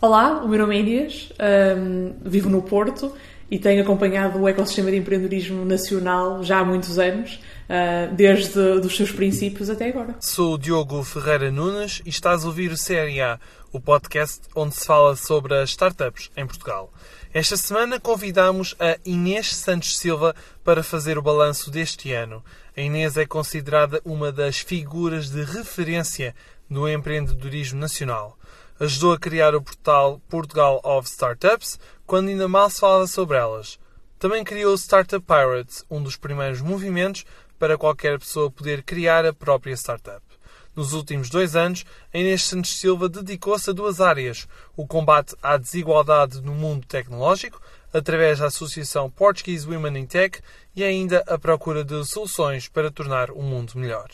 Olá, o meu nome é Inês, um, vivo no Porto e tenho acompanhado o ecossistema de empreendedorismo nacional já há muitos anos, uh, desde os seus princípios até agora. Sou Diogo Ferreira Nunes e estás a ouvir o CRA, o podcast onde se fala sobre as startups em Portugal. Esta semana convidamos a Inês Santos Silva para fazer o balanço deste ano. A Inês é considerada uma das figuras de referência do empreendedorismo nacional ajudou a criar o portal Portugal of Startups quando ainda mal se falava sobre elas. Também criou o Startup Pirates, um dos primeiros movimentos para qualquer pessoa poder criar a própria startup. Nos últimos dois anos, a Inês Santos Silva dedicou-se a duas áreas: o combate à desigualdade no mundo tecnológico, através da Associação Portuguese Women in Tech, e ainda a procura de soluções para tornar o mundo melhor.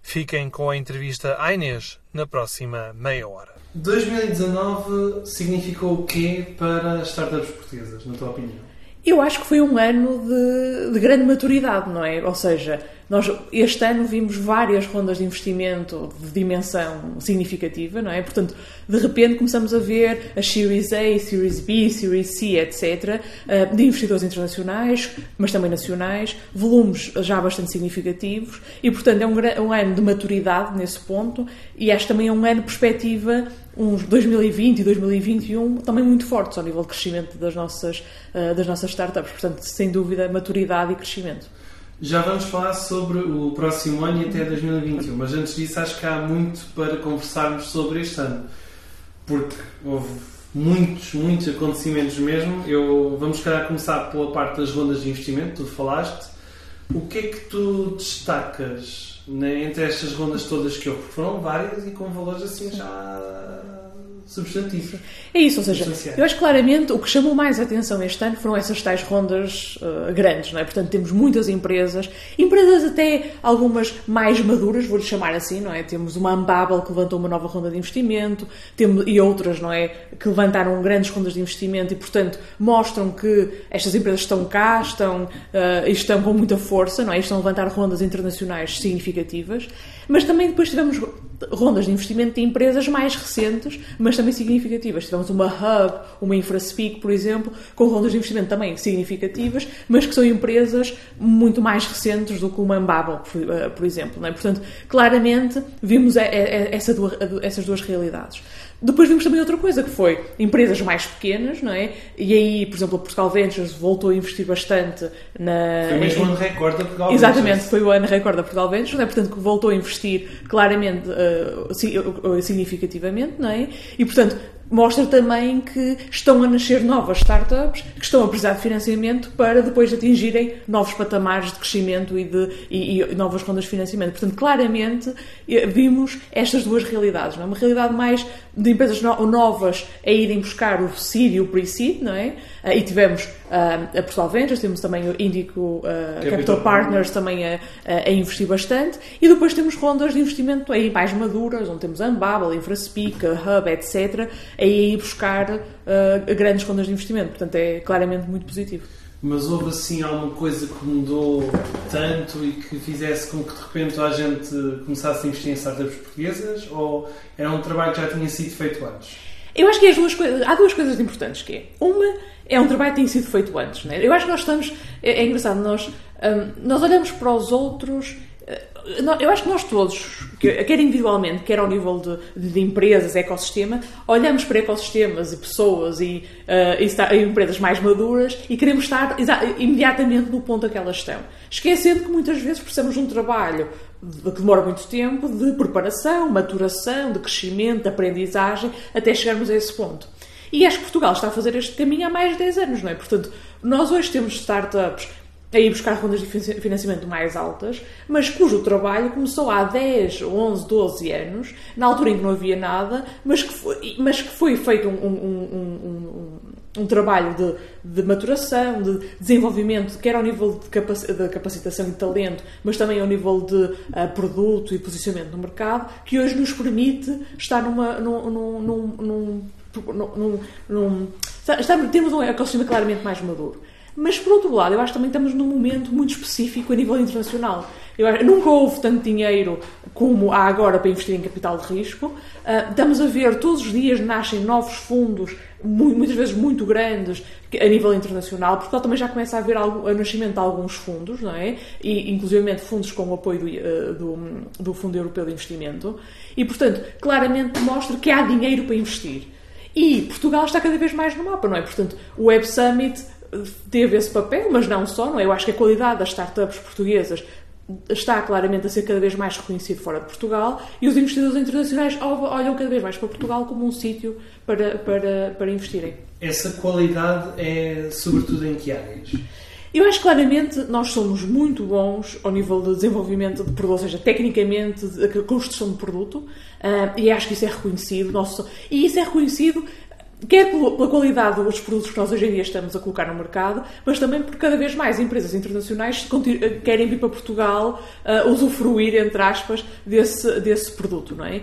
Fiquem com a entrevista à Inês na próxima meia hora. 2019 significou o quê para as startups portuguesas, na tua opinião? Eu acho que foi um ano de, de grande maturidade, não é? Ou seja, nós este ano vimos várias rondas de investimento de dimensão significativa, não é? Portanto, de repente começamos a ver as Series A, Series B, Series C, etc., eh, de investidores internacionais, mas também nacionais, volumes já bastante significativos, e portanto é um, um ano de maturidade nesse ponto, e acho também é um ano de perspectiva uns 2020 e 2021 também muito fortes ao nível de crescimento das nossas, eh, das nossas startups. Portanto, sem dúvida, maturidade e crescimento. Já vamos falar sobre o próximo ano e até 2021, mas antes disso acho que há muito para conversarmos sobre este ano, porque houve muitos, muitos acontecimentos mesmo. Eu, vamos calhar começar pela parte das rondas de investimento, tu falaste. O que é que tu destacas entre estas rondas todas que houve? Foram várias e com valores assim já substantivo. É isso, ou seja, eu acho claramente o que chamou mais a atenção este ano foram essas tais rondas uh, grandes, não é? Portanto, temos muitas empresas, empresas até algumas mais maduras, vou-lhe chamar assim, não é? Temos uma Ambabel que levantou uma nova ronda de investimento, temos, e outras, não é? Que levantaram grandes rondas de investimento e, portanto, mostram que estas empresas estão cá, estão, uh, estão com muita força, não é? Estão a levantar rondas internacionais significativas, mas também depois tivemos rondas de investimento de empresas mais recentes, mas também significativas. Tivemos uma Hub, uma InfraSpeak, por exemplo, com rondas de investimento também significativas, mas que são empresas muito mais recentes do que uma Embabel, por, por exemplo. É? Portanto, claramente vimos essa, essas duas realidades. Depois vimos também outra coisa, que foi empresas mais pequenas, não é? E aí, por exemplo, a Portugal Ventures voltou a investir bastante na... Foi mesmo o ano recorde da Portugal Exatamente, Ventures. foi o ano recorde da Portugal Ventures, não é? Portanto, que voltou a investir claramente, uh, significativamente, não é? E, portanto, mostra também que estão a nascer novas startups que estão a precisar de financiamento para depois atingirem novos patamares de crescimento e, de, e, e novas rondas de financiamento. Portanto, claramente eh, vimos estas duas realidades. Não é? Uma realidade mais de empresas novas a irem buscar o seed e o pre-seed, não é? Eh, e tivemos uh, a Portugal Ventures, temos também o Indico uh, Capital, Capital Partners também a, a, investir bastante, e depois temos rondas de investimento aí mais maduras, onde temos a Unbubble, InfraSpeak, a Hub, etc., a ir buscar grandes rondas de investimento. Portanto, é claramente muito positivo. Mas houve assim alguma coisa que mudou tanto e que fizesse com que de repente a gente começasse a investir em startups portuguesas? Ou era um trabalho que já tinha sido feito antes? Eu acho que duas coisas, há duas coisas importantes que é. Uma é um trabalho que tem sido feito antes. Né? Eu acho que nós estamos. É, é engraçado, nós, um, nós olhamos para os outros. Uh, eu acho que nós todos, quer individualmente, quer ao nível de, de empresas, ecossistema, olhamos para ecossistemas e pessoas e, uh, e, e empresas mais maduras e queremos estar imediatamente no ponto a que elas estão. Esquecendo que muitas vezes precisamos de um trabalho que demora muito tempo de preparação, maturação, de crescimento, de aprendizagem, até chegarmos a esse ponto. E acho que Portugal está a fazer este caminho há mais de 10 anos, não é? Portanto, nós hoje temos startups a ir buscar rondas de financiamento mais altas, mas cujo trabalho começou há 10, 11, 12 anos, na altura em que não havia nada, mas que foi, mas que foi feito um, um, um, um trabalho de, de, maturação, de desenvolvimento, quer ao nível de, capac, de capacitação e talento, mas também ao nível de uh, produto e posicionamento no mercado, que hoje nos permite estar numa, num, num, num, num, num, num temos um ecossistema claramente mais maduro. Mas, por outro lado, eu acho que também estamos num momento muito específico a nível internacional. Eu acho, nunca houve tanto dinheiro como há agora para investir em capital de risco. Uh, estamos a ver, todos os dias nascem novos fundos, muitas vezes muito grandes, a nível internacional. Portugal também já começa a haver o nascimento de alguns fundos, não é? E, inclusive, fundos com o apoio do, uh, do, do Fundo Europeu de Investimento. E, portanto, claramente mostra que há dinheiro para investir. E Portugal está cada vez mais no mapa, não é? Portanto, o Web Summit teve esse papel, mas não só, não é? Eu acho que a qualidade das startups portuguesas está claramente a ser cada vez mais reconhecido fora de Portugal e os investidores internacionais olham cada vez mais para Portugal como um sítio para, para, para investirem. Essa qualidade é sobretudo em que áreas? Eu acho claramente nós somos muito bons ao nível de desenvolvimento de produto, ou seja, tecnicamente, a construção de produto, uh, e acho que isso é reconhecido. Nosso, e isso é reconhecido quer pela qualidade dos produtos que nós hoje em dia estamos a colocar no mercado, mas também porque cada vez mais empresas internacionais querem vir para Portugal uh, usufruir, entre aspas, desse, desse produto, não é?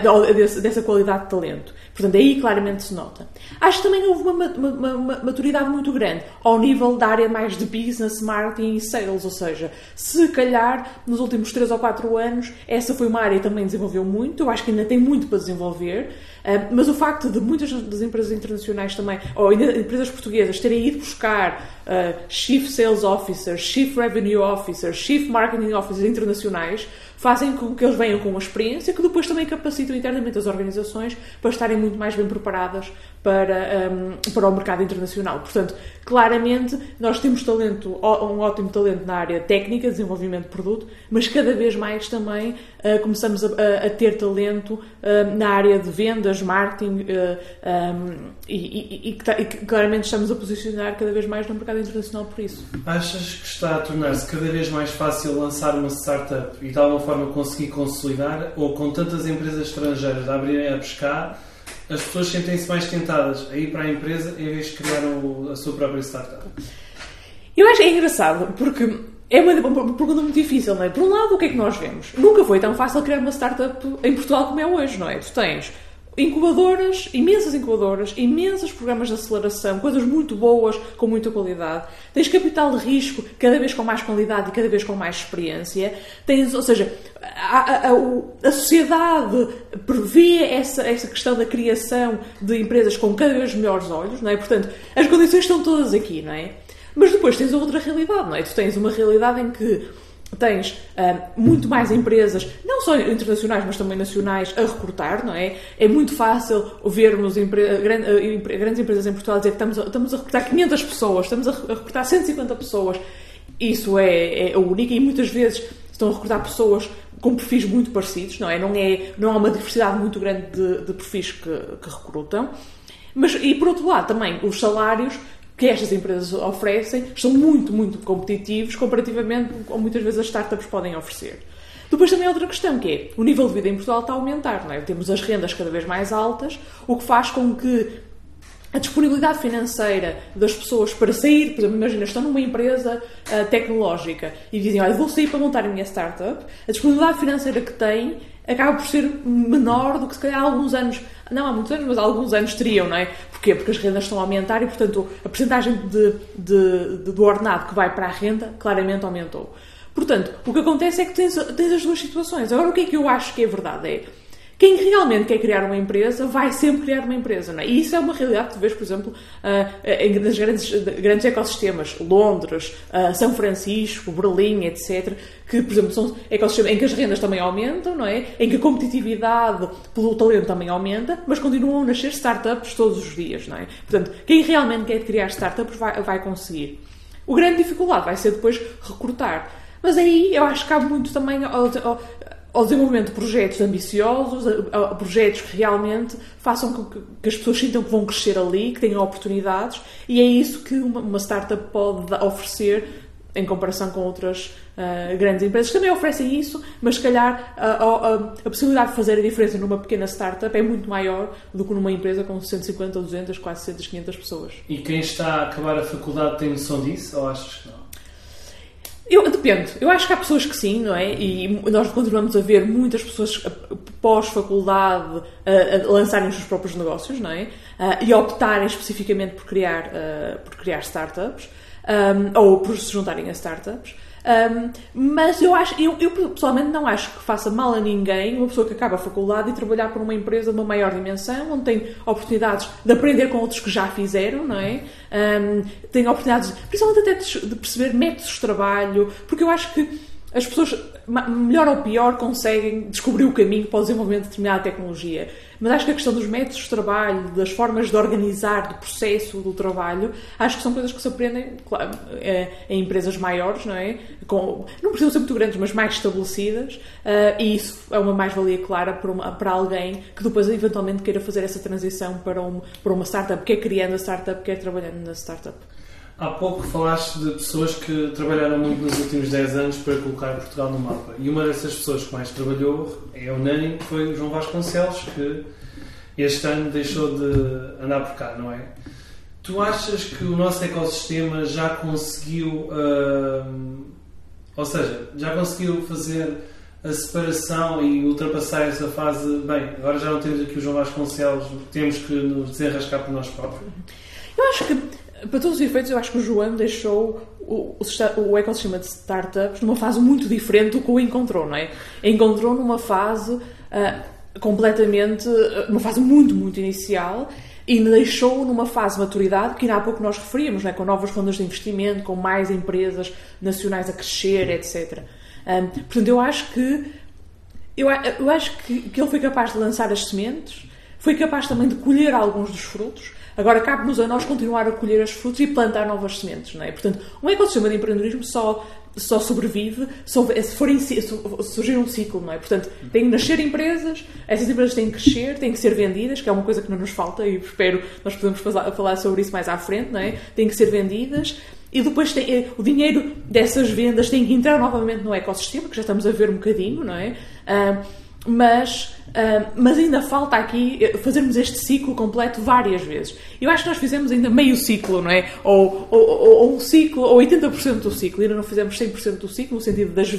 Uh, desse, dessa qualidade de talento. Portanto, aí claramente se nota. Acho que também houve uma, uma, uma, maturidade muito grande ao nível da área mais de business, marketing e sales, ou seja, se calhar nos últimos 3 ou 4 anos essa foi uma área que também desenvolveu muito, eu acho que ainda tem muito para desenvolver, ah, mas o facto de muitas das empresas internacionais também, ou empresas portuguesas, terem ido buscar uh, Chief Sales Officers, Chief Revenue Officers, Chief Marketing Officers internacionais, fazem com que eles venham com uma experiência que depois também capacitam internamente as organizações para estarem muito mais bem preparadas para, um, para o mercado internacional. Portanto, claramente, nós temos talento, um ótimo talento na área técnica, desenvolvimento de produto, mas cada vez mais também uh, começamos a, a, ter talento uh, na área de vendas, marketing uh, um, e, e, e, e, claramente estamos a posicionar cada vez mais no mercado internacional por isso. Achas que está a tornar-se cada vez mais fácil lançar uma startup e de alguma forma conseguir consolidar ou com tantas empresas estrangeiras a abrirem a pescar as pessoas sentem-se mais tentadas a ir para a empresa em vez de criar o, a sua própria startup? Eu acho que é engraçado, porque é uma, pergunta muito difícil, não é? Por um lado, o que é que nós vemos? Nunca foi tão fácil criar uma startup em Portugal como é hoje, não é? Tu tens incubadoras, imensas incubadoras, imensos programas de aceleração, coisas muito boas, com muita qualidade. Tens capital de risco, cada vez com mais qualidade e cada vez com mais experiência. Tens, ou seja, a, a, a, sociedade prevê essa, essa questão da criação de empresas com cada vez melhores olhos, não é? Portanto, as condições estão todas aqui, não é? Mas depois tens outra realidade, não é? Tu tens uma realidade em que tens uh, muito mais empresas, não só internacionais, mas também nacionais, a recrutar, não é? É muito fácil vermos empre uh, grandes empresas em Portugal dizer que estamos a, estamos a recrutar 500 pessoas, estamos a, a recrutar 150 pessoas. Isso é, é único e muitas vezes estão a recrutar pessoas com perfis muito parecidos, não é? Não, é, não há uma diversidade muito grande de, de perfis que, que recrutam. Mas, e por outro lado, também os salários que estas empresas oferecem são muito, muito competitivos comparativamente com muitas vezes as startups podem oferecer. Depois também há outra questão, que é o nível de vida em Portugal está a aumentar, não é? Temos as rendas cada vez mais altas, o que faz com que a disponibilidade financeira das pessoas para sair, por exemplo, imagina, estão numa empresa uh, tecnológica e dizem, olha, vou sair para montar a minha startup, a disponibilidade financeira que têm acaba por ser menor do que se calhar há alguns anos, não há muitos anos, mas há alguns anos teriam, não é? Porquê? Porque as rendas estão a aumentar e, portanto, a percentagem de, de, de, do ordenado que vai para a renda claramente aumentou. Portanto, o que acontece é que tens, tens as duas situações. Agora, o que é que eu acho que é verdade? É quem realmente quer criar uma empresa vai sempre criar uma empresa, não é? E isso é uma realidade que tu vês, por exemplo, uh, nas grandes, grandes ecossistemas, Londres, uh, São Francisco, Berlim, etc., que, por exemplo, são ecossistemas em que as rendas também aumentam, não é? Em que a competitividade pelo talento também aumenta, mas continuam a nascer startups todos os dias, não é? Portanto, quem realmente quer criar startups vai, vai conseguir. O grande dificuldade vai ser depois recrutar. Mas aí eu acho que há muito também ao, desenvolvimento de projetos ambiciosos, a, a projetos que realmente façam com que, que, as pessoas sintam que vão crescer ali, que tenham oportunidades, e é isso que uma, uma startup pode oferecer em comparação com outras uh, grandes empresas que também oferecem isso, mas se calhar a, a, a, possibilidade de fazer a diferença numa pequena startup é muito maior do que numa empresa com 150, 200, quase 400, 500 pessoas. E quem está a acabar a faculdade tem noção disso ou achas que não? Eu, depende. Eu acho que há pessoas que sim, não é? E nós continuamos a ver muitas pessoas pós-faculdade a, a, lançarem os seus próprios negócios, não é? Uh, e optarem especificamente por criar, uh, por criar startups. um, ou por se juntarem a startups. Um, mas eu acho, eu, eu, pessoalmente não acho que faça mal a ninguém uma pessoa que acaba a faculdade e trabalhar por uma empresa de uma maior dimensão, onde tem oportunidades de aprender com outros que já fizeram, não é? Um, tem oportunidades, principalmente até de, de perceber métodos de trabalho, porque eu acho que as pessoas, melhor ou pior, conseguem descobrir o caminho para o desenvolvimento de determinada tecnologia. Mas acho que a questão dos métodos de trabalho, das formas de organizar, do processo do trabalho, acho que são coisas que se aprendem claro, é, em empresas maiores, não é? Com, não precisam ser muito grandes, mas mais estabelecidas, uh, e isso é uma mais-valia clara para, uma, para alguém que depois eventualmente queira fazer essa transição para, um, para uma startup, quer criando a startup, quer trabalhando na startup. Há pouco falaste de pessoas que trabalharam muito nos últimos 10 anos para colocar Portugal no mapa. E uma dessas pessoas que mais trabalhou é unânime, foi o João Vasconcelos, que este ano deixou de andar por cá, não é? Tu achas que o nosso ecossistema já conseguiu, uh, ou seja, já conseguiu fazer a separação e ultrapassar essa fase? Bem, agora já não temos aqui o João Vasconcelos, temos que nos desenrascar por nós próprios. Eu acho que para todos os efeitos, eu acho que o João deixou o, o, ecossistema de startups numa fase muito diferente do que o encontrou, não é? Encontrou numa fase uh, completamente, uh, uma fase muito, muito inicial e deixou numa fase de maturidade que ainda há pouco nós referíamos, não é? com novas rondas de investimento, com mais empresas nacionais a crescer, etc. Um, portanto, eu acho que eu, eu acho que, que ele foi capaz de lançar as sementes, foi capaz também de colher alguns dos frutos Agora cabe-nos a nós continuar a colher os frutos e plantar novas sementes, não é? Portanto, um ecossistema de empreendedorismo só só sobrevive se, for surgir um ciclo, não é? Portanto, têm que nascer empresas, essas empresas têm que crescer, têm que ser vendidas, que é uma coisa que não nos falta e espero nós podemos falar sobre isso mais à frente, não é? Têm que ser vendidas e depois tem, eh, o dinheiro dessas vendas tem que entrar novamente no ecossistema, que já estamos a ver um bocadinho, não é? Uh, mas Uh, mas ainda falta aqui eh, fazermos este ciclo completo várias vezes. Eu acho que nós fizemos ainda meio ciclo, não é? Ou, ou, ou um ciclo, ou 80% do ciclo, ainda não fizemos 100% do ciclo, no sentido das, de,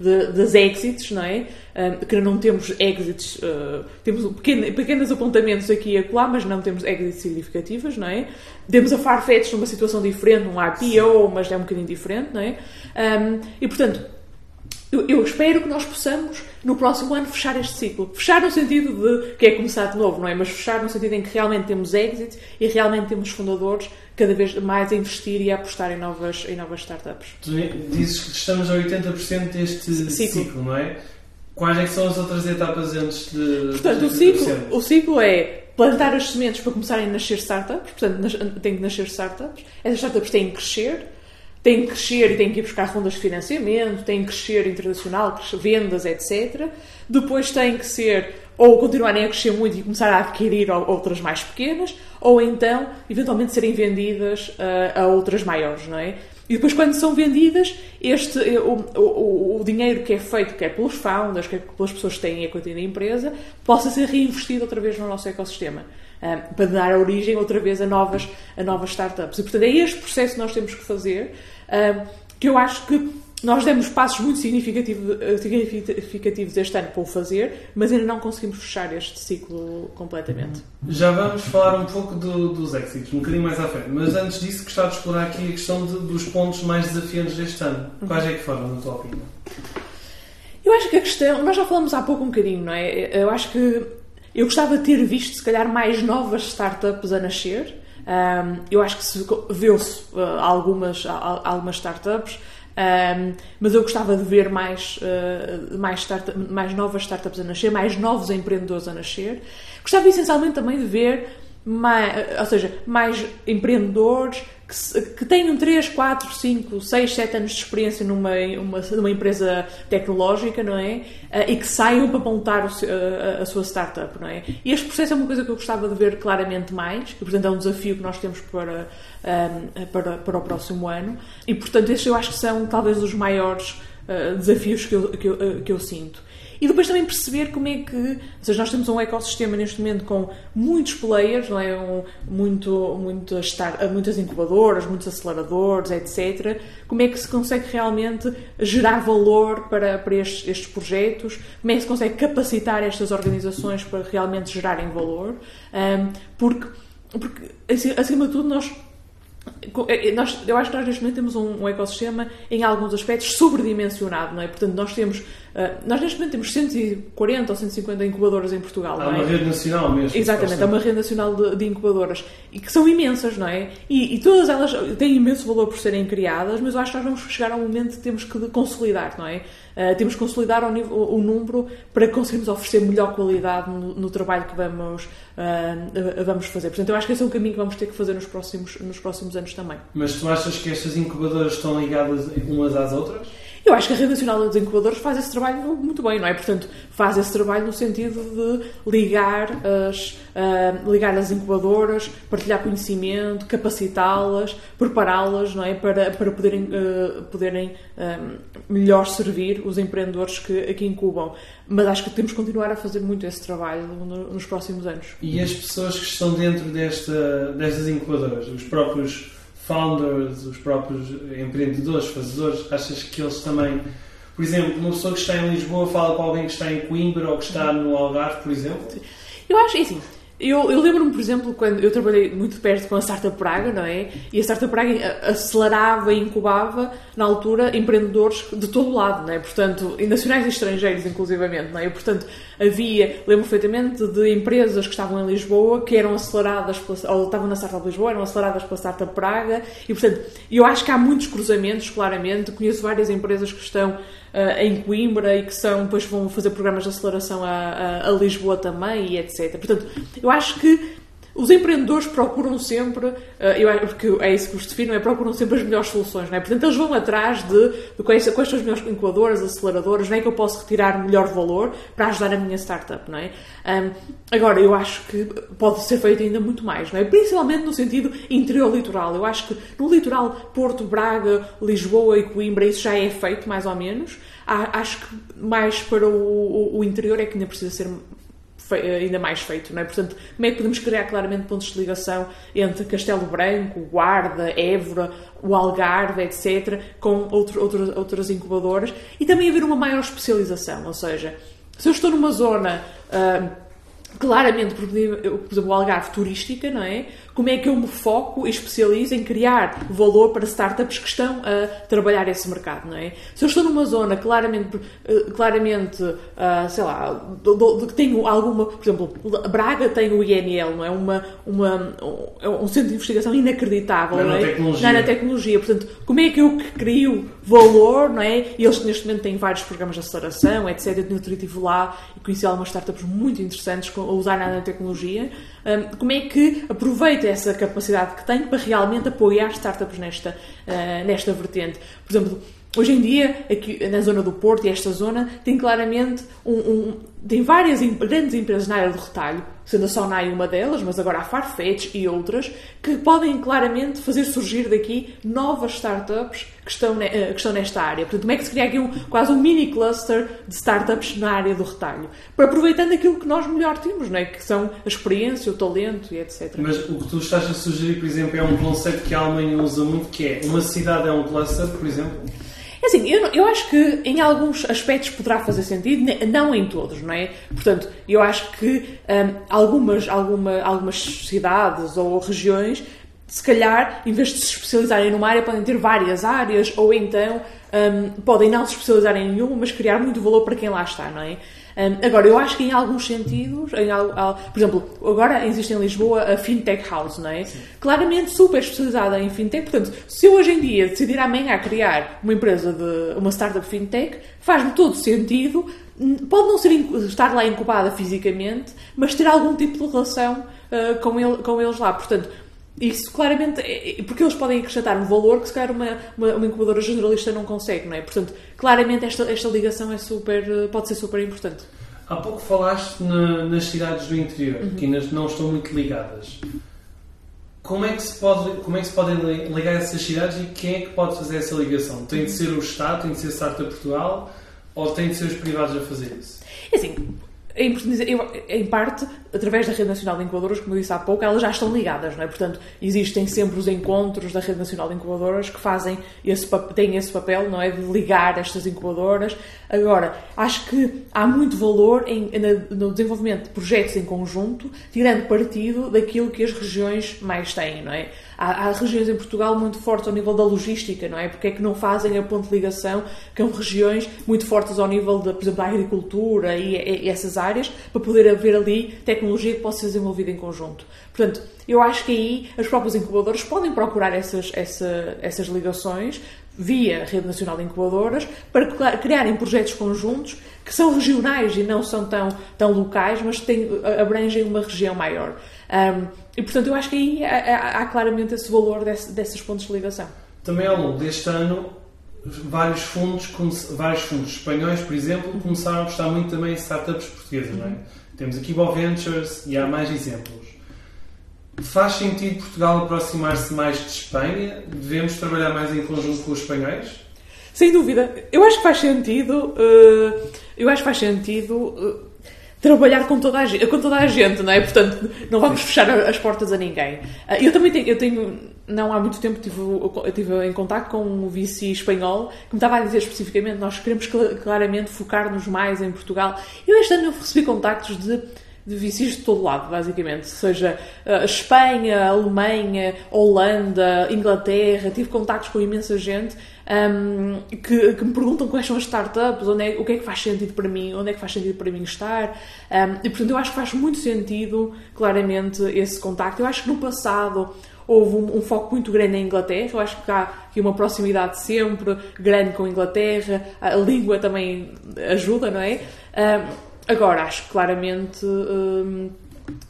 de, das exits, não é? Uh, que não temos exits, uh, temos pequeno, pequenos apontamentos aqui e acolá, mas não temos exits significativas, não é? Temos a Farfetch numa situação diferente, um IPO, mas é um bocadinho diferente, não é? Um, e portanto, eu, eu, espero que nós possamos, no próximo ano, fechar este ciclo. Fechar no sentido de que é começar de novo, não é? Mas fechar no sentido em que realmente temos exit e realmente temos fundadores cada vez mais a investir e a apostar em novas, em novas startups. Tu dizes que estamos a 80% deste ciclo. ciclo, não é? Quais é são as outras etapas antes de. Portanto, o, ciclo, o ciclo é plantar as sementes para começarem a nascer startups, portanto, tem que nascer startups. Essas startups têm que crescer tem que crescer e tem que ir buscar rondas de financiamento, tem que crescer internacional, vendas, etc. Depois tem que ser ou continuarem a crescer muito e começar a adquirir outras mais pequenas, ou então, eventualmente, serem vendidas uh, a outras maiores, não é? E depois, quando são vendidas, este, eh, o, o, o, dinheiro que é feito, quer pelos founders, quer pelas pessoas que têm a equity da empresa, possa ser reinvestido outra vez no nosso ecossistema. Uh, para dar origem outra vez a novas, a novas startups. E, portanto, é este processo que nós temos que fazer que eu acho que nós demos passos muito significativos, eh, significativos este ano para o fazer, mas ainda não conseguimos fechar este ciclo completamente. Já vamos falar um pouco do, dos exits, um bocadinho mais à frente, mas antes disso gostava de explorar aqui a questão de, dos pontos mais desafiantes deste ano. Quais é que foram, na tua opinião? Eu acho que a questão, nós já falamos há pouco um bocadinho, não é? Eu acho que eu gostava de ter visto, se calhar, mais novas startups a nascer, um, eu acho que se viu-se uh, algumas, algumas startups, um, mas eu gostava de ver mais, uh, mais, start mais novas startups a nascer, mais novos empreendedores a nascer. Gostava essencialmente também de ver mais, ou seja, mais empreendedores que, que tenham 3, 4, 5, 6, 7 anos de experiência numa, uma, numa empresa tecnológica, não é? Uh, e que saiam para montar uh, a sua startup, não é? E este processo é uma coisa que eu gostava de ver claramente mais, e portanto é um desafio que nós temos para, um, para, para o próximo ano, e portanto estes eu acho que são talvez os maiores desafios que eu, que eu, que eu sinto. E depois também perceber como é que. Ou seja, nós temos um ecossistema neste momento com muitos players, não é? Um, muito, muitas, start, muitas incubadoras, muitos aceleradores, etc. Como é que se consegue realmente gerar valor para, para estes, estes projetos? Como é que se consegue capacitar estas organizações para realmente gerarem valor? Um, porque, porque, acima de tudo, nós nós, eu acho que nós neste momento temos um, um ecossistema em alguns aspectos sobredimensionado, não é? Portanto, nós temos, uh, nós neste momento temos 140 ou 150 incubadoras em Portugal, Há é? uma rede nacional mesmo. Exatamente, há uma rede nacional de, de incubadoras e que são imensas, não é? E, e, todas elas têm imenso valor por serem criadas, mas eu acho que nós vamos chegar a um momento que temos que consolidar, não é? Uh, temos que consolidar o, nível, o, número para conseguirmos oferecer melhor qualidade no, no trabalho que vamos, uh, vamos fazer. Portanto, eu acho que esse é um caminho que vamos ter que fazer nos próximos, nos próximos anos também. Mas tu achas que estas incubadoras estão ligadas umas às outras? Eu acho que a Rede Nacional dos Incubadores faz esse trabalho muito bem, não é? Portanto, faz esse trabalho no sentido de ligar as, uh, ligar as incubadoras, partilhar conhecimento, capacitá-las, prepará-las, não é? Para, para poderem, uh, poderem um, melhor servir os empreendedores que aqui incubam. Mas acho que temos que continuar a fazer muito esse trabalho no, nos próximos anos. E as pessoas que estão dentro desta, destas incubadoras, os próprios founders, os próprios empreendedores, fazedores, achas que eles também. Por exemplo, uma pessoa que está em Lisboa fala com alguém que está em Coimbra ou que está no Algarve, por exemplo? Eu acho, assim, eu, eu lembro-me, por exemplo, quando eu trabalhei muito perto com a Startup Praga, não é? E a Startup Praga acelerava e incubava, na altura, empreendedores de todo lado, não é? Portanto, nacionais e estrangeiros, inclusivamente, não é? E, portanto, havia, lembro perfeitamente, de empresas que estavam em Lisboa, que eram aceleradas, pela, ou estavam na Startup Lisboa, eram aceleradas pela Startup Praga, e, portanto, eu acho que há muitos cruzamentos, claramente. Conheço várias empresas que estão uh, em Coimbra e que são, depois vão fazer programas de aceleração a, a, a Lisboa também e etc. Portanto, eu acho que os empreendedores procuram sempre, eh, eu, porque é isso que os definem, é, procuram sempre as melhores soluções, não é? Portanto, eles vão atrás de, de quais, quais são as melhores incubadoras, aceleradoras, não é que eu posso retirar melhor valor para ajudar a minha startup, não é? Um, agora, eu acho que pode ser feito ainda muito mais, não é? Principalmente no sentido interior-litoral. Eu acho que no litoral Porto, Braga, Lisboa e Coimbra isso já é feito, mais ou menos. Acho que mais para o, o, o interior é que ainda precisa ser ainda mais feito, não é? Portanto, como é que podemos criar claramente pontos de ligação entre Castelo Branco, Guarda, Évora, o Algarve, etc., com outro, outras, outras incubadoras e também haver uma maior especialização, ou seja, se eu estou numa zona. Uh, claramente, por exemplo, o Algarve turística, não é? Como é que eu me foco e especializo em criar valor para startups que estão a trabalhar esse mercado, não é? Se eu estou numa zona claramente, eh, claramente, uh, sei lá, que tenho alguma, por exemplo, Braga tem o INL, não é? Uma, uma, um, um centro de investigação inacreditável, não, não é? Na tecnologia. Portanto, como é que eu crio valor, não é? E eles neste momento têm vários programas de aceleração, etc. Eu estive lá e conheci algumas startups muito interessantes a usar nanotecnologia. Um, como é que aproveita essa capacidade que tem para realmente apoiar startups nesta, uh, nesta vertente? Por exemplo, Hoje em dia, aqui na zona do Porto e esta zona, tem claramente um, um, tem várias grandes empresas na área do retalho, sendo a Sonai uma delas, mas agora a Farfetch e outras, que podem claramente fazer surgir daqui novas startups que estão, eh, que estão nesta área. Portanto, como é que se cria aqui um, quase um mini cluster de startups na área do retalho? Para aproveitando aquilo que nós melhor temos, não é? que são a experiência, o talento e etc. Mas o que tu estás a sugerir, por exemplo, é um conceito que a Alemanha usa muito, que é uma cidade é um cluster, por exemplo? É assim, eu, eu acho que em alguns aspectos poderá fazer sentido, não em todos, não é? Portanto, eu acho que um, algumas, alguma, algumas cidades ou regiões, se calhar, em vez de se especializarem numa área, podem ter várias áreas, ou então um, podem não se especializar em nenhuma, mas criar muito valor para quem lá está, não é? Um, agora, eu acho que em alguns sentidos, em, por exemplo, agora existe em Lisboa a Fintech House, não é? Sim. Claramente super especializada em Fintech. Portanto, se eu hoje em dia decidir amanhã criar uma empresa de uma startup Fintech, faz-me todo sentido. Pode não ser, estar lá incubada fisicamente, mas ter algum tipo de relação uh, com, ele, com eles lá. Portanto, isso claramente, é, é, porque eles podem acrescentar um valor que se calhar uma, uma, uma, incubadora generalista não consegue, não é? Portanto, claramente esta, esta ligação é super, pode ser super importante. Há pouco falaste na, nas cidades do interior, uhum. que ainda não estão muito ligadas. Como é, que se pode, como é que se podem ligar essas cidades e quem é que pode fazer essa ligação? Tem de ser o Estado, tem de ser a Startup Portugal ou tem de ser os privados a fazer isso? É assim, é importante dizer, eu, em parte, através da Rede Nacional de Incubadoras, como eu disse há pouco, elas já estão ligadas, não é? Portanto, existem sempre os encontros da Rede Nacional de Incubadoras que fazem esse, têm esse papel, não é? De ligar estas incubadoras. Agora, acho que há muito valor em, no desenvolvimento de projetos em conjunto, tirando partido daquilo que as regiões mais têm, não é? Há, há, regiões em Portugal muito fortes ao nível da logística, não é? Porque é que não fazem a ponte de ligação com regiões muito fortes ao nível, de, por exemplo, da agricultura e, e, essas áreas, para poder haver ali tecnologia que possa ser desenvolvida em conjunto. Portanto, eu acho que aí as próprias incubadoras podem procurar essas, essa, essas ligações via Rede Nacional de Incubadoras para criarem projetos conjuntos que são regionais e não são tão, tão locais, mas têm, abrangem uma região maior. Um, e, portanto, eu acho que aí há, há claramente esse valor desse, desses pontos de ligação. Também ao longo deste ano, vários fundos, vários fundos espanhóis, por exemplo, começaram a apostar muito também em startups portuguesas, não é? Temos aqui Bob Ventures e há mais exemplos. Faz sentido Portugal aproximar-se mais de Espanha? Devemos trabalhar mais em conjunto com os espanhóis? Sem dúvida. Eu acho que faz sentido. Uh, eu acho que faz sentido. Uh, trabalhar com toda a gente, com toda a gente, não é? Portanto, não vamos fechar as portas a ninguém. Uh, eu também tenho, eu tenho, não há muito tempo tive, eu estive em contato com um VC espanhol que me estava a dizer especificamente nós queremos claramente focar-nos mais em Portugal. Eu este ano eu recebi contactos de de de todo lado, basicamente. Seja uh, Espanha, Alemanha, Holanda, Inglaterra. Tive contactos com imensa gente um, que, que, me perguntam quais são as startups, onde é, o que é que faz sentido para mim, onde é que faz sentido para mim estar. Um, e, portanto, eu acho que faz muito sentido, claramente, esse contacto. Eu acho que no passado houve um, um, foco muito grande na Inglaterra. Eu acho que há aqui uma proximidade sempre grande com a Inglaterra. A língua também ajuda, não é? Um, Agora, acho que claramente hum,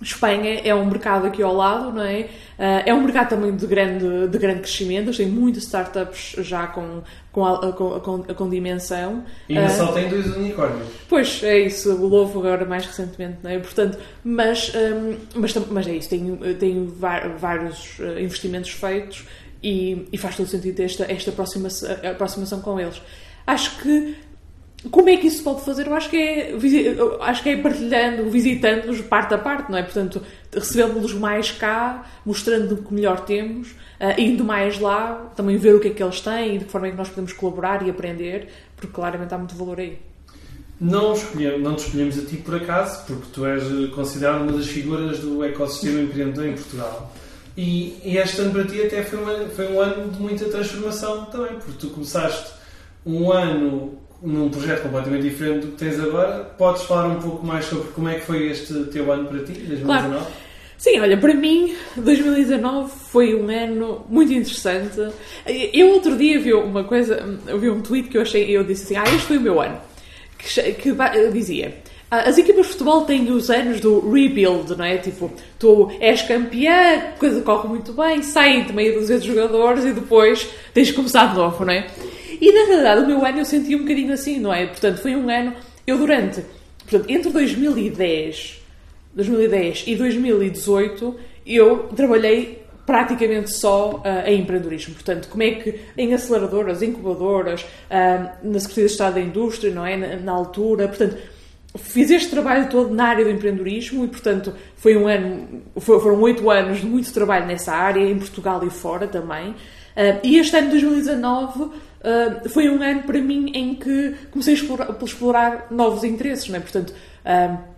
Espanha é um mercado aqui ao lado, não é? Uh, é um mercado também de grande, de grande crescimento, tem muitas startups já com, com, a, com, com, com dimensão. E ainda uh, só tem dois unicórnios. Pois, é isso, o Lovo agora mais recentemente, não é? Portanto, mas, um, mas, mas é isso, tem, tem vários ah, investimentos feitos e, e faz todo sentido esta, esta aproximação, aproximação com eles. Acho que como é que isso se pode fazer? Eu acho que é, acho que é partilhando, visitando-os parte a parte, não é? Portanto, recebendo-los mais cá, mostrando o que melhor temos, uh, indo mais lá, também ver o que é que eles têm e de que forma é que nós podemos colaborar e aprender, porque claramente há muito valor aí. Não, não te escolhemos a ti por acaso, porque tu és considerado uma das figuras do ecossistema empreendedor em Portugal. E, e este ano para ti até foi, uma, foi um ano de muita transformação também, porque tu começaste um ano num projeto completamente diferente do que tens agora. Podes falar um pouco mais sobre como é que foi este teu ano para ti, 2019? Claro. Sim, olha, para mim 2019 foi um ano muito interessante. Eu outro dia vi uma coisa, eu vi um tweet que eu achei, eu disse assim, ah, este foi o meu ano. Que, que dizia, ah, as equipas de futebol têm os anos do rebuild, não é? Tipo, tu és campeã, coisa corre muito bem, sai de meio dos jogadores e depois tens de começar de novo, não é? E na realidade o meu ano eu senti um bocadinho assim, não é? Portanto, foi um ano. Eu durante. Portanto, entre 2010, 2010 e 2018, eu trabalhei praticamente só uh, em empreendedorismo. Portanto, como é que em aceleradoras, incubadoras, uh, na Secretaria de Estado da Indústria, não é? Na, na, altura, portanto, fiz este trabalho todo na área do empreendedorismo e, portanto, foi um ano, foram oito anos de muito trabalho nessa área, em Portugal e fora também. Uh, e este ano, 2019, uh, foi um ano para mim em que comecei a explorar, a explorar novos interesses, não é? Portanto, uh,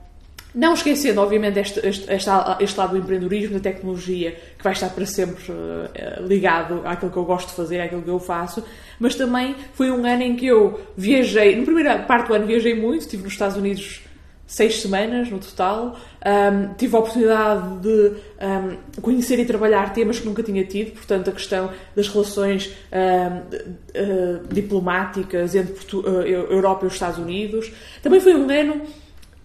não esquecendo, obviamente, este, este, este, este, lado do empreendedorismo, da tecnologia, que vai estar para sempre uh, ligado àquilo que eu gosto de fazer, àquilo que eu faço, mas também foi um ano em que eu viajei, na primeira parte do ano viajei muito, estive nos Estados Unidos seis semanas no total. Um, tive a oportunidade de um, conhecer e trabalhar temas que nunca tinha tido, portanto, a questão das relações um, uh, diplomáticas entre uh, Europa e os Estados Unidos. Também foi um ano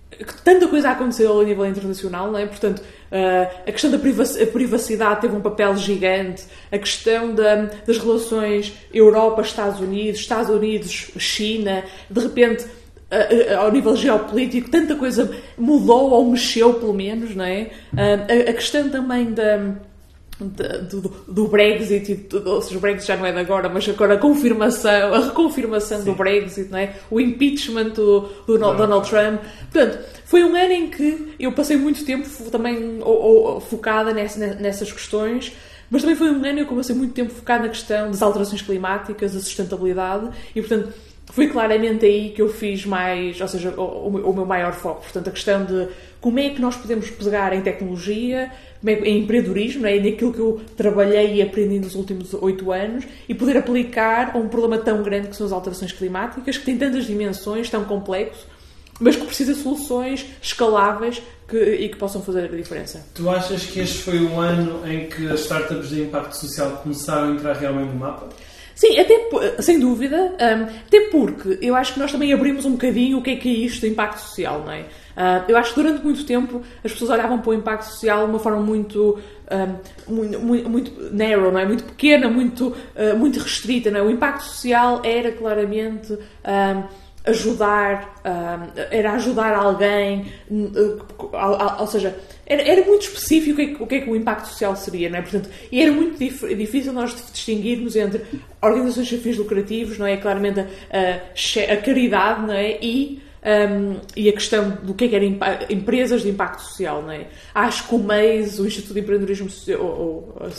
que tanta coisa aconteceu a nível internacional, não é? Portanto, uh, a questão da privacidade teve um papel gigante, a questão da, das relações Europa-Estados Unidos, Estados Unidos-China, de repente ao nível geopolítico, tanta coisa mudou ou mexeu, pelo menos, não é? A, a questão também da, do, do, Brexit, ou seja, o Brexit já não é de agora, mas agora a confirmação, a reconfirmação Sim. do Brexit, não é? o impeachment do, do Donald Trump. Portanto, foi um ano em que eu passei muito tempo também ou, ou, focada nessas questões, mas também foi um ano em que eu passei muito tempo focada na questão das alterações climáticas, da sustentabilidade, e portanto foi claramente aí que eu fiz mais, ou seja, o, o, meu maior foco. Portanto, a questão de como é que nós podemos pegar em tecnologia, é, em empreendedorismo, é? naquilo que eu trabalhei e aprendi nos últimos oito anos, e poder aplicar a um problema tão grande que são as alterações climáticas, que tem tantas dimensões, tão complexo, mas que precisa de soluções escaláveis que, e que possam fazer a diferença. Tu achas que este foi o ano em que as startups de impacto social começaram a entrar realmente no mapa? Sim, até sem dúvida, um, até porque eu acho que nós também abrimos um bocadinho o que é que é isto de impacto social, não é? Uh, eu acho que durante muito tempo as pessoas olhavam para o impacto social de uma forma muito, muito, muito, muito, narrow, não é? Muito pequena, muito, uh, muito restrita, não é? O impacto social era claramente ajudar, era ajudar alguém, ou seja, era, era muito específico o que, é, o que, é que o impacto social seria, não é? Portanto, e era muito dif, difícil nós distinguirmos entre organizações sem fins lucrativos, não é? Claramente a, a, a caridade, não é? E um, e a questão do que é que eram empresas de impacto social, não é? Acho que o MEIS, o Instituto de Empreendedorismo Social, ou, ou,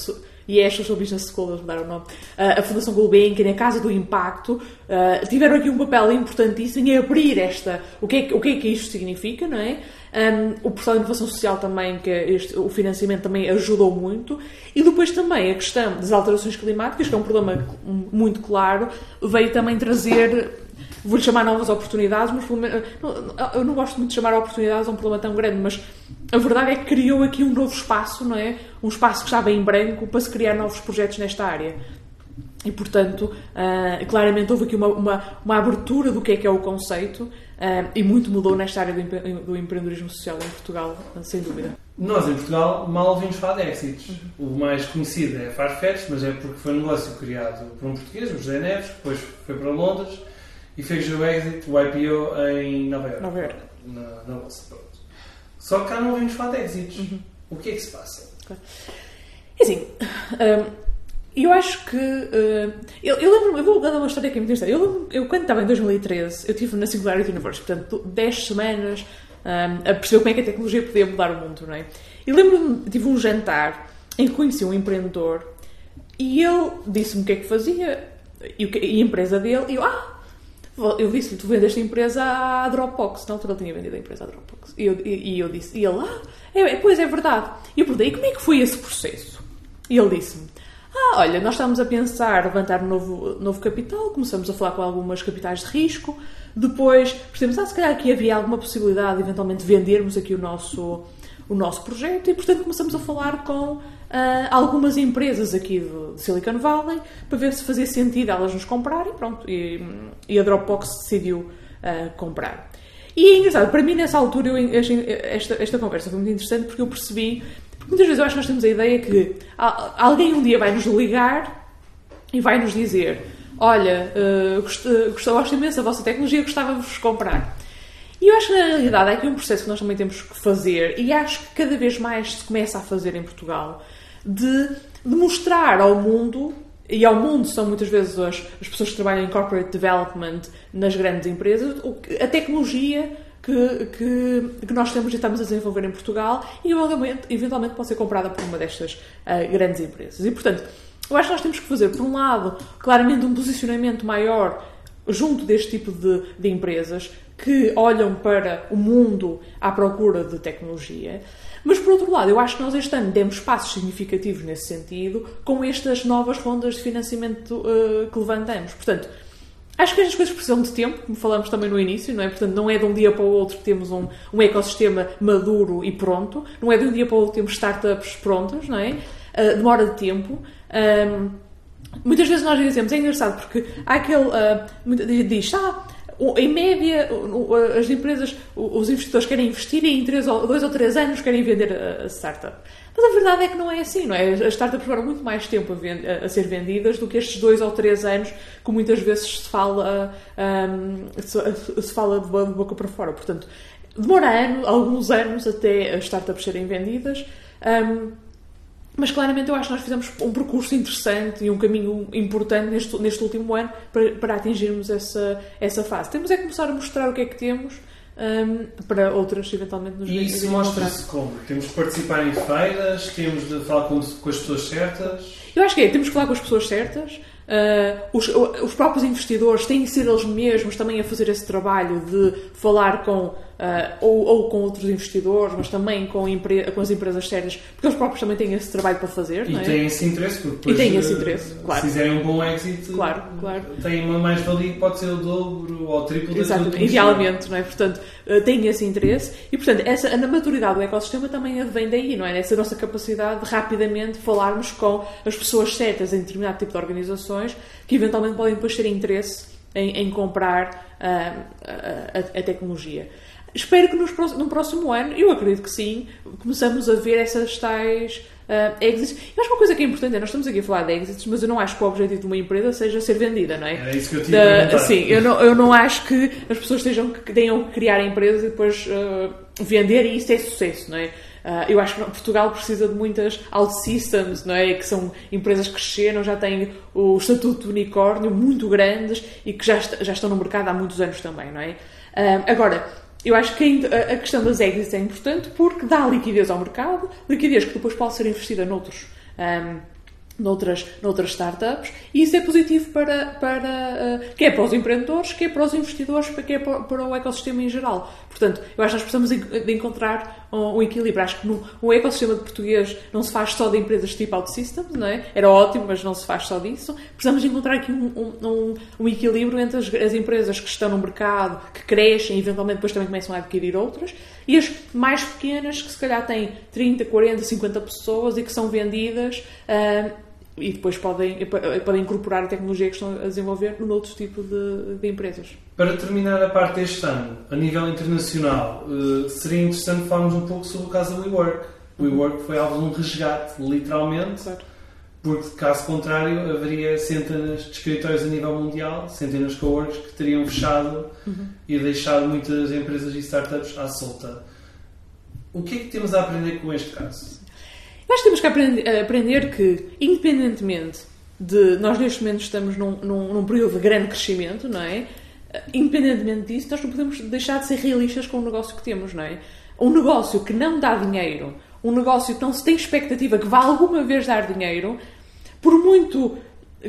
e é a Social Business School, eles mudaram o nome, a Fundação Gulbenkian, a Casa do Impacto, tiveram aqui um papel importantíssimo em abrir esta, o que é, o que, é que isto significa, não é? Um, o portal de inovação social também, que este, o financiamento também ajudou muito. E depois também a questão das alterações climáticas, que é um problema muito claro, veio também trazer vou-lhe chamar novas oportunidades, mas eu não gosto muito de chamar oportunidades a um problema tão grande, mas a verdade é que criou aqui um novo espaço, não é? Um espaço que estava em branco para se criar novos projetos nesta área. E, portanto, uh, claramente houve aqui uma, uma, uma, abertura do que é que é o conceito uh, e muito mudou nesta área do, do, empreendedorismo social em Portugal, sem dúvida. Nós, em Portugal, mal ouvimos falar de exits. Uhum. O mais conhecido é Farfetch, mas é porque foi um negócio criado por um português, o José Neves, que depois foi para Londres e fez o exit, o IPO, em Nova York. Nova York. Na, na bolsa. Só que cá não ouvimos falar de exits. Uhum. O que é que se passa? É assim, um, eu acho que. Uh, eu, eu lembro eu vou dar uma história que é muito interessante. Eu, eu, quando estava em 2013, eu estive na Singularity University, portanto, 10 semanas um, a perceber como é que a tecnologia podia mudar o mundo, não é? E lembro-me, tive um jantar em que conheci um empreendedor e ele disse-me o que é que fazia e, e a empresa dele, e eu, ah, eu disse-lhe, tu vendes esta empresa à Dropbox. Na altura ele tinha vendido a empresa à Dropbox. E eu, e, e eu disse, e ele, ah, é, pois é verdade. E eu perguntei, como é que foi esse processo? E ele disse-me, ah, olha, nós estamos a pensar levantar um novo, novo capital, começamos a falar com algumas capitais de risco, depois percebemos, ah, se calhar aqui havia alguma possibilidade de eventualmente vendermos aqui o nosso, o nosso projeto e, portanto, começamos a falar com uh, algumas empresas aqui de, Silicon Valley para ver se fazia sentido elas nos comprarem pronto, e, e a Dropbox decidiu uh, comprar. E é engraçado, para mim nessa altura eu, esta, esta conversa foi muito interessante porque eu percebi, porque muitas vezes eu acho que nós temos a ideia que alguém um dia vai nos ligar e vai nos dizer olha, uh, gosto, gosto imenso da vossa tecnologia, gostava de vos comprar. E eu acho que na realidade é aqui um processo que nós também temos que fazer e acho que cada vez mais se começa a fazer em Portugal de, de mostrar ao mundo e ao mundo são muitas vezes as, as pessoas que trabalham em corporate development nas grandes empresas, a tecnologia que, que, que, nós temos e estamos a desenvolver em Portugal e eventualmente, eventualmente pode ser comprada por uma destas uh, grandes empresas. E, portanto, eu acho que nós temos que fazer, por um lado, claramente um posicionamento maior junto deste tipo de, de empresas que olham para o mundo à procura de tecnologia. Mas, por outro lado, eu acho que nós este ano demos passos significativos nesse sentido com estas novas rondas de financiamento uh, que levantamos. Portanto, acho que estas coisas precisam de tempo, como falamos também no início, não é? Portanto, não é de um dia para o outro que temos um, um ecossistema maduro e pronto, não é de um dia para o outro que temos startups prontas, não é? Uh, demora de tempo. Um, muitas vezes nós dizemos, é engraçado porque há aquele. Uh, diz, ah, em média, as empresas, os investidores querem investir e em três dois ou três anos querem vender a startup. Mas a verdade é que não é assim, não é? As startups demoram muito mais tempo a, a, ser vendidas do que estes dois ou três anos que muitas vezes se fala, um, se, se, fala de boca para fora. Portanto, demora ano, alguns anos até as startups serem vendidas. Um, Mas claramente eu acho que nós fizemos um percurso interessante e um caminho importante neste, neste último ano para, para atingirmos essa, essa fase. Temos é que começar a mostrar o que é que temos um, para outras eventualmente nos E isso mostra-se como? Temos de participar em feiras, temos de falar com, com as pessoas certas. Eu acho que é, temos que falar com as pessoas certas. Uh, os, os, próprios investidores têm que ser eles mesmos também a fazer esse trabalho de falar com uh, ou, ou, com outros investidores, mas também com, com, as empresas sérias, porque eles próprios também têm esse trabalho para fazer. E é? têm esse interesse, porque depois, e têm esse interesse, claro. se fizerem um bom exit, claro, claro. têm uma mais-valia que pode ser o dobro ou o triplo Exatamente, idealmente, não é? Portanto, uh, têm esse interesse e, portanto, essa, a maturidade do ecossistema também vem daí, não é? Essa nossa capacidade de rapidamente falarmos com as pessoas certas em determinado tipo de organizações que eventualmente podem depois ter interesse em, em comprar uh, a, a, tecnologia. Espero que nos, no próximo ano, eu acredito que sim, começamos a ver essas tais uh, exits. Eu acho que uma coisa que é importante é, nós estamos aqui a falar de exits, mas eu não acho que o objetivo de uma empresa seja ser vendida, não é? É isso que eu tinha da, Sim, eu não, eu não acho que as pessoas estejam, que tenham que criar empresas e depois uh, vender e isso é sucesso, não é? Uh, eu acho que Portugal precisa de muitas OutSystems, não é? Que são empresas que cresceram, já têm o estatuto de unicórnio muito grandes e que já, est já estão no mercado há muitos anos também, não é? Uh, agora, eu acho que a questão das exits é importante porque dá liquidez ao mercado, liquidez que depois pode ser investida noutros. Um, noutras, noutras startups e isso é positivo para, para uh, quer para os empreendedores, quer para os investidores, quer para, para o ecossistema em geral. Portanto, eu acho que nós precisamos de encontrar um, equilíbrio. Acho que no, o ecossistema de português não se faz só de empresas tipo OutSystems, não é? Era ótimo, mas não se faz só disso. Precisamos encontrar aqui um, um, um equilíbrio entre as, as, empresas que estão no mercado, que crescem e eventualmente depois também começam a adquirir outras, e as mais pequenas que se calhar têm 30, 40, 50 pessoas e que são vendidas. Uh, e depois podem, podem incorporar a tecnologia que estão a desenvolver num outro tipo de, de empresas. Para terminar a parte deste ano, a nível internacional, uh, seria interessante falarmos um pouco sobre o caso da WeWork. O WeWork foi alvo de um resgate, literalmente, porque caso contrário haveria centenas de escritórios a nível mundial, centenas de coworks que teriam fechado uhum. e deixado muitas empresas e startups à solta. O que é que temos a aprender com este caso? Nós temos que aprender, aprender que, independentemente de nós neste momento estamos num, num, num, período de grande crescimento, não é? Independentemente disso, nós não podemos deixar de ser realistas com o negócio que temos, não é? Um negócio que não dá dinheiro, um negócio que não se tem expectativa que vá alguma vez dar dinheiro, por muito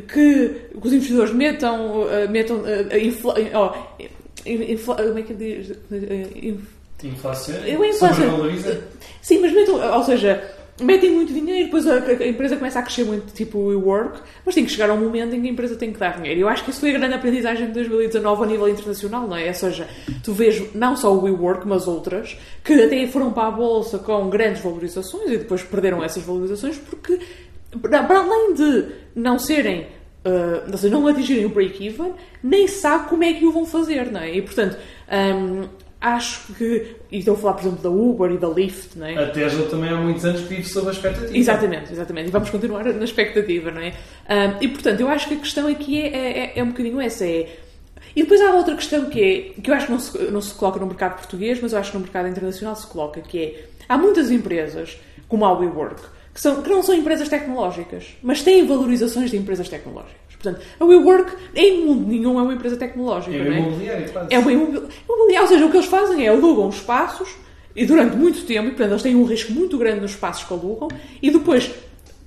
que os investidores metam, uh, metam infla, oh, infla, como é que diz? Inflação? Eu, inflação. Sim, mas metam, ou seja, metem muito dinheiro, depois a, a, empresa começa a crescer muito, tipo o WeWork, mas tem que chegar a um momento em que a empresa tem que dar dinheiro. Eu acho que isso foi a grande aprendizagem de 2019 a nível internacional, não é? Ou seja, tu vês não só o WeWork, mas outras, que até foram para a bolsa com grandes valorizações e depois perderam essas valorizações porque, para além de não serem Uh, ou seja, não atingirem o break-even, nem sabe como é que o vão fazer, não é? E portanto, um, acho que. E estou a falar, por exemplo, da Uber e da Lyft, não é? A Tesla também há muitos anos que vive sob a expectativa. Exatamente, exatamente. E vamos continuar na expectativa, não é? Um, e portanto, eu acho que a questão aqui é, é, é, é um bocadinho essa: é. E depois há outra questão que é, que eu acho que não se, não se coloca no mercado português, mas eu acho que no mercado internacional se coloca, que é, há muitas empresas, como a WeWork, que, são, que não são empresas tecnológicas, mas têm valorizações de empresas tecnológicas. Portanto, a WeWork, em mundo nenhum, é uma empresa tecnológica. É uma imobiliária, quase. É uma imobiliária. Ou seja, o que eles fazem é alugam espaços e durante muito tempo, e portanto eles têm um risco muito grande nos espaços que alugam, e depois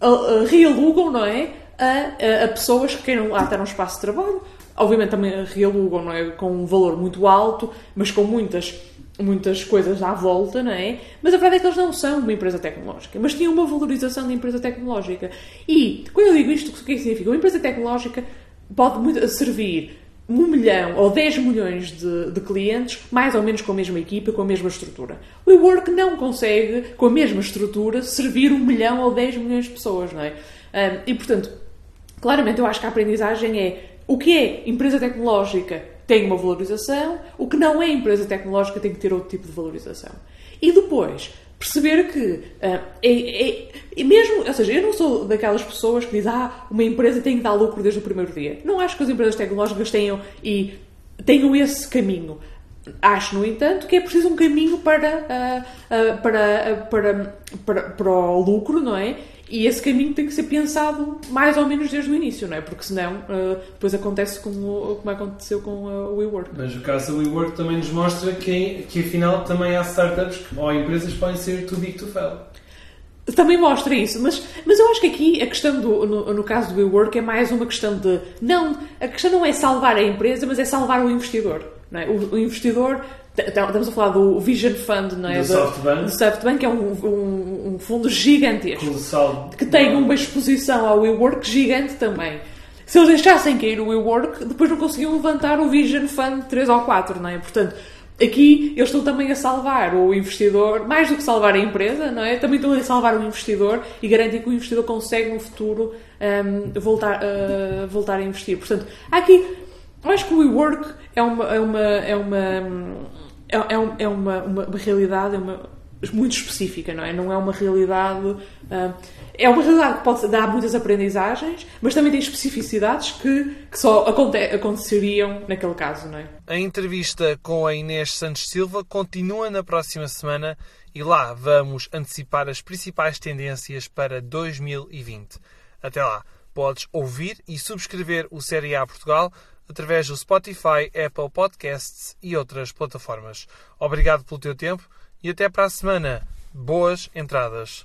uh, uh, realugam, não é? A, a, a, pessoas que queiram lá ter um espaço de trabalho. Obviamente também realugam, não é? Com um valor muito alto, mas com muitas muitas coisas à volta, não é? Mas a verdade é que eles não são uma empresa tecnológica, mas tinham uma valorização de empresa tecnológica. E, quando eu digo isto, o que é que significa? Uma empresa tecnológica pode servir um milhão ou 10 milhões de, de, clientes, mais ou menos com a mesma equipa, com a mesma estrutura. O WeWork não consegue, com a mesma estrutura, servir um milhão ou 10 milhões de pessoas, não é? Um, e, portanto, claramente eu acho que a aprendizagem é o que é empresa tecnológica tem uma valorização, o que não é empresa tecnológica tem que ter outro tipo de valorização. E depois, perceber que uh, é, é, é, mesmo, ou seja, eu não sou daquelas pessoas que dizem ah, uma empresa tem que dar lucro desde o primeiro dia. Não acho que as empresas tecnológicas tenham e tenham esse caminho. Acho, no entanto, que é preciso um caminho para, uh, uh, para, para, para, para o lucro, não é? E esse caminho tem que ser pensado mais ou menos desde o início, não é? Porque senão uh, depois acontece como, como aconteceu com o WeWork. Mas o caso da WeWork também nos mostra que, que afinal também há startups que, ou empresas que podem ser too big to fail. Também mostra isso, mas, mas eu acho que aqui a questão do, no, no caso do WeWork é mais uma questão de. Não, a questão não é salvar a empresa, mas é salvar o investidor. É? o, o investidor Estamos a falar do Vision Fund, não é? Do SoftBank. Do SoftBank, que é um, um, um fundo gigantesco. Colossal. Que tem uma exposição ao WeWork gigante também. Se eles deixassem cair o WeWork, depois não conseguiam levantar o Vision Fund 3 ou 4, não é? Portanto, aqui eles estão também a salvar o investidor, mais do que salvar a empresa, não é? Também estão a salvar o investidor e garantir que o investidor consegue no futuro um, voltar, uh, voltar a investir. Portanto, há aqui. Eu acho que o WeWork é uma, é uma, é uma é, é, é uma, uma, realidade é uma, muito específica, não é? Não é uma realidade. Uh, é uma realidade que pode dar muitas aprendizagens, mas também tem especificidades que, que só aconte, aconteceriam naquele caso, não é? A entrevista com a Inês Santos Silva continua na próxima semana e lá vamos antecipar as principais tendências para 2020. Até lá, podes ouvir e subscrever o Série A Portugal através do Spotify, Apple Podcasts e outras plataformas. Obrigado pelo teu tempo e até para a semana. Boas entradas!